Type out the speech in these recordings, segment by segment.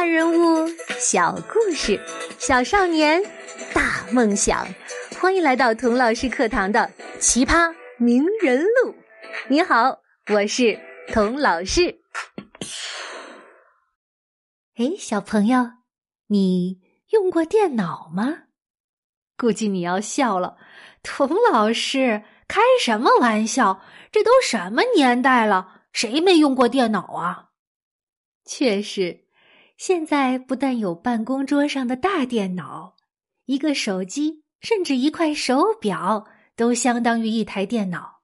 大人物，小故事，小少年，大梦想。欢迎来到童老师课堂的《奇葩名人录》。你好，我是童老师。哎，小朋友，你用过电脑吗？估计你要笑了，童老师开什么玩笑？这都什么年代了，谁没用过电脑啊？确实，现在不但有办公桌上的大电脑，一个手机，甚至一块手表，都相当于一台电脑。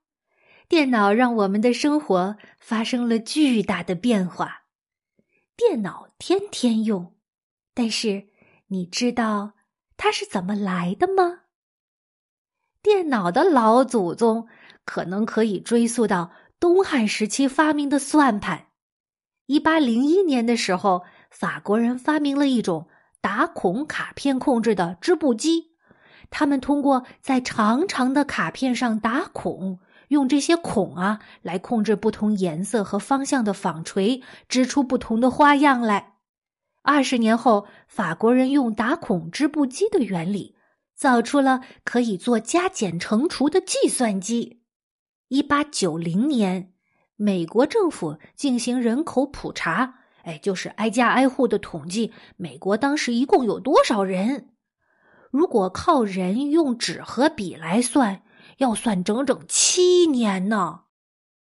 电脑让我们的生活发生了巨大的变化。电脑天天用，但是你知道它是怎么来的吗？电脑的老祖宗可能可以追溯到东汉时期发明的算盘。一八零一年的时候，法国人发明了一种打孔卡片控制的织布机。他们通过在长长的卡片上打孔，用这些孔啊来控制不同颜色和方向的纺锤，织出不同的花样来。二十年后，法国人用打孔织布机的原理，造出了可以做加减乘除的计算机。一八九零年。美国政府进行人口普查，哎，就是挨家挨户的统计。美国当时一共有多少人？如果靠人用纸和笔来算，要算整整七年呢。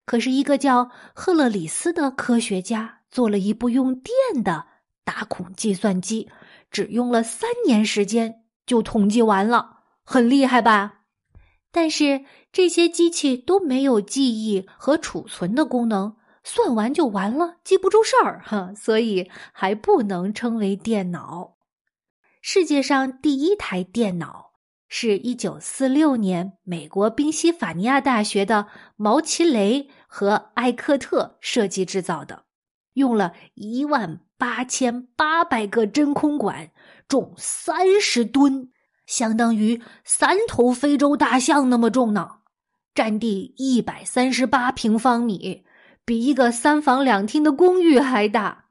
可是，一个叫赫勒里斯的科学家做了一部用电的打孔计算机，只用了三年时间就统计完了，很厉害吧？但是这些机器都没有记忆和储存的功能，算完就完了，记不住事儿哈，所以还不能称为电脑。世界上第一台电脑是一九四六年美国宾夕法尼亚大学的毛奇雷和艾克特设计制造的，用了一万八千八百个真空管，重三十吨。相当于三头非洲大象那么重呢，占地一百三十八平方米，比一个三房两厅的公寓还大。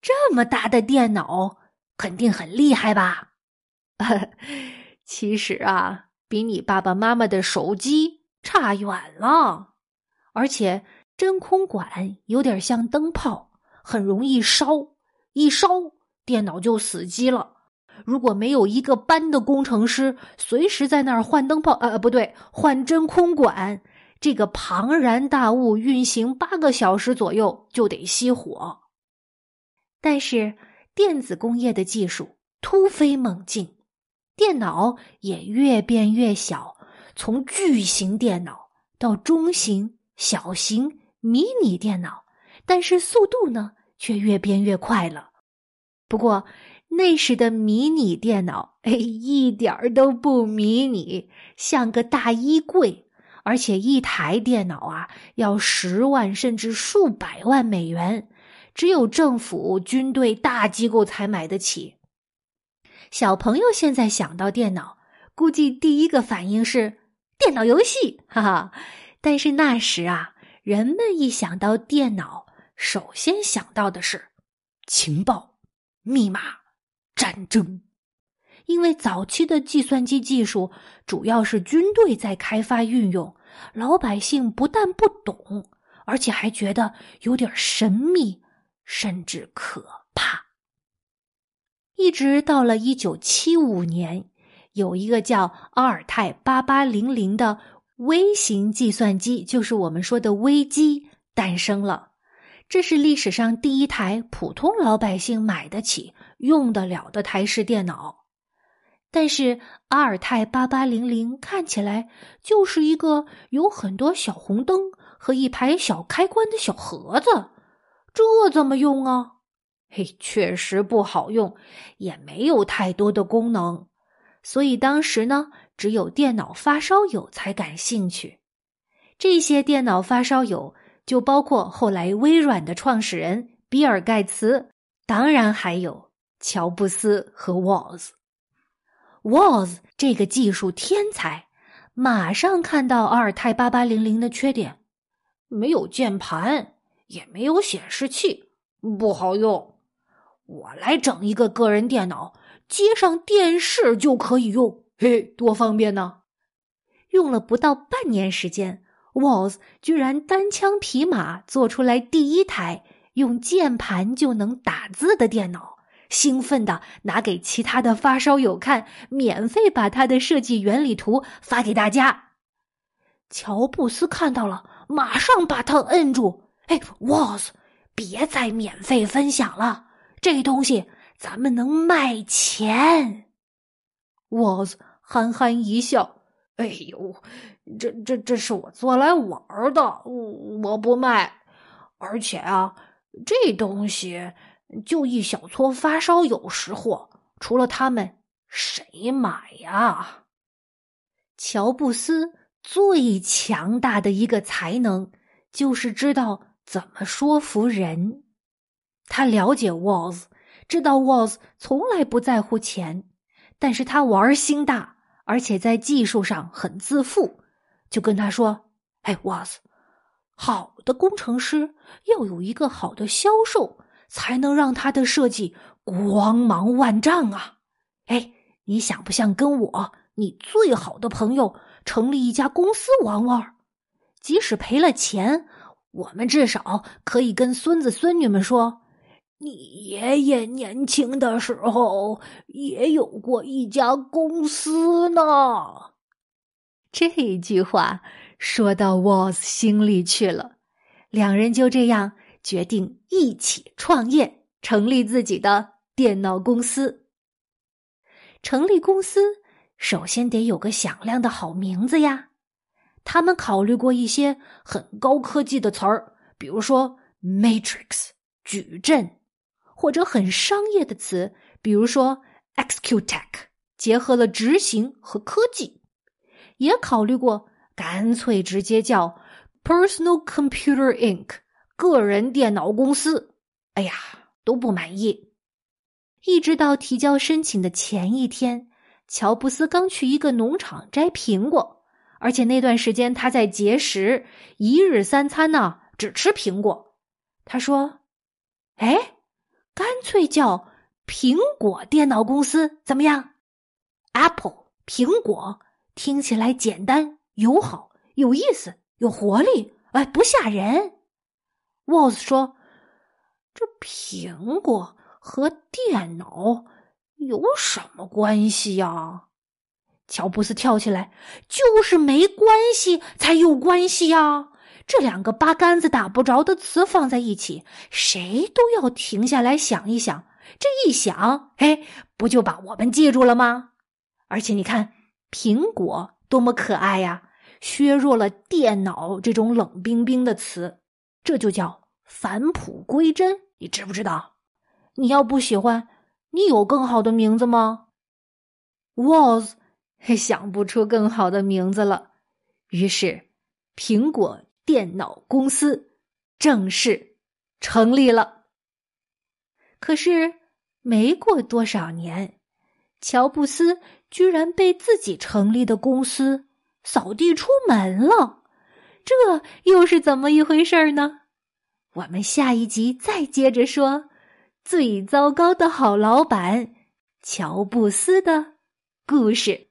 这么大的电脑肯定很厉害吧？其实啊，比你爸爸妈妈的手机差远了。而且真空管有点像灯泡，很容易烧，一烧电脑就死机了。如果没有一个班的工程师随时在那儿换灯泡，呃，不对，换真空管，这个庞然大物运行八个小时左右就得熄火。但是电子工业的技术突飞猛进，电脑也越变越小，从巨型电脑到中型、小型、迷你电脑，但是速度呢却越变越快了。不过。那时的迷你电脑，哎，一点儿都不迷你，像个大衣柜。而且一台电脑啊，要十万甚至数百万美元，只有政府、军队、大机构才买得起。小朋友现在想到电脑，估计第一个反应是电脑游戏，哈哈。但是那时啊，人们一想到电脑，首先想到的是情报、密码。战争，因为早期的计算机技术主要是军队在开发运用，老百姓不但不懂，而且还觉得有点神秘，甚至可怕。一直到了一九七五年，有一个叫阿尔泰八八零零的微型计算机，就是我们说的微机，诞生了。这是历史上第一台普通老百姓买得起、用得了的台式电脑，但是阿尔泰八八零零看起来就是一个有很多小红灯和一排小开关的小盒子，这怎么用啊？嘿，确实不好用，也没有太多的功能，所以当时呢，只有电脑发烧友才感兴趣。这些电脑发烧友。就包括后来微软的创始人比尔·盖茨，当然还有乔布斯和沃兹。沃兹这个技术天才，马上看到阿尔泰八八零零的缺点：没有键盘，也没有显示器，不好用。我来整一个个人电脑，接上电视就可以用，嘿，多方便呢！用了不到半年时间，Walls 居然单枪匹马做出来第一台用键盘就能打字的电脑，兴奋的拿给其他的发烧友看，免费把他的设计原理图发给大家。乔布斯看到了，马上把他摁住：“哎，Walls，别再免费分享了，这东西咱们能卖钱。”Walls 憨憨一笑。哎呦，这这这是我做来玩的，我不卖。而且啊，这东西就一小撮发烧友识货，除了他们，谁买呀？乔布斯最强大的一个才能就是知道怎么说服人。他了解 was 知道 was 从来不在乎钱，但是他玩心大。而且在技术上很自负，就跟他说：“哎，Was，好的工程师要有一个好的销售，才能让他的设计光芒万丈啊！哎，你想不想跟我，你最好的朋友成立一家公司玩玩？即使赔了钱，我们至少可以跟孙子孙女们说。”你爷爷年轻的时候也有过一家公司呢。这句话说到沃斯心里去了，两人就这样决定一起创业，成立自己的电脑公司。成立公司首先得有个响亮的好名字呀。他们考虑过一些很高科技的词儿，比如说 Matrix 矩阵。或者很商业的词，比如说 “executech”，结合了执行和科技，也考虑过干脆直接叫 “Personal Computer Inc.”，个人电脑公司。哎呀，都不满意。一直到提交申请的前一天，乔布斯刚去一个农场摘苹果，而且那段时间他在节食，一日三餐呢只吃苹果。他说：“哎。”干脆叫苹果电脑公司怎么样？Apple 苹果听起来简单、友好、有意思、有活力，哎，不吓人。Walls 说：“这苹果和电脑有什么关系呀？”乔布斯跳起来：“就是没关系才有关系呀！”这两个八竿子打不着的词放在一起，谁都要停下来想一想。这一想，哎，不就把我们记住了吗？而且你看，苹果多么可爱呀，削弱了电脑这种冷冰冰的词，这就叫返璞归真。你知不知道？你要不喜欢，你有更好的名字吗？Was 想不出更好的名字了，于是苹果。电脑公司正式成立了。可是没过多少年，乔布斯居然被自己成立的公司扫地出门了。这又是怎么一回事呢？我们下一集再接着说最糟糕的好老板乔布斯的故事。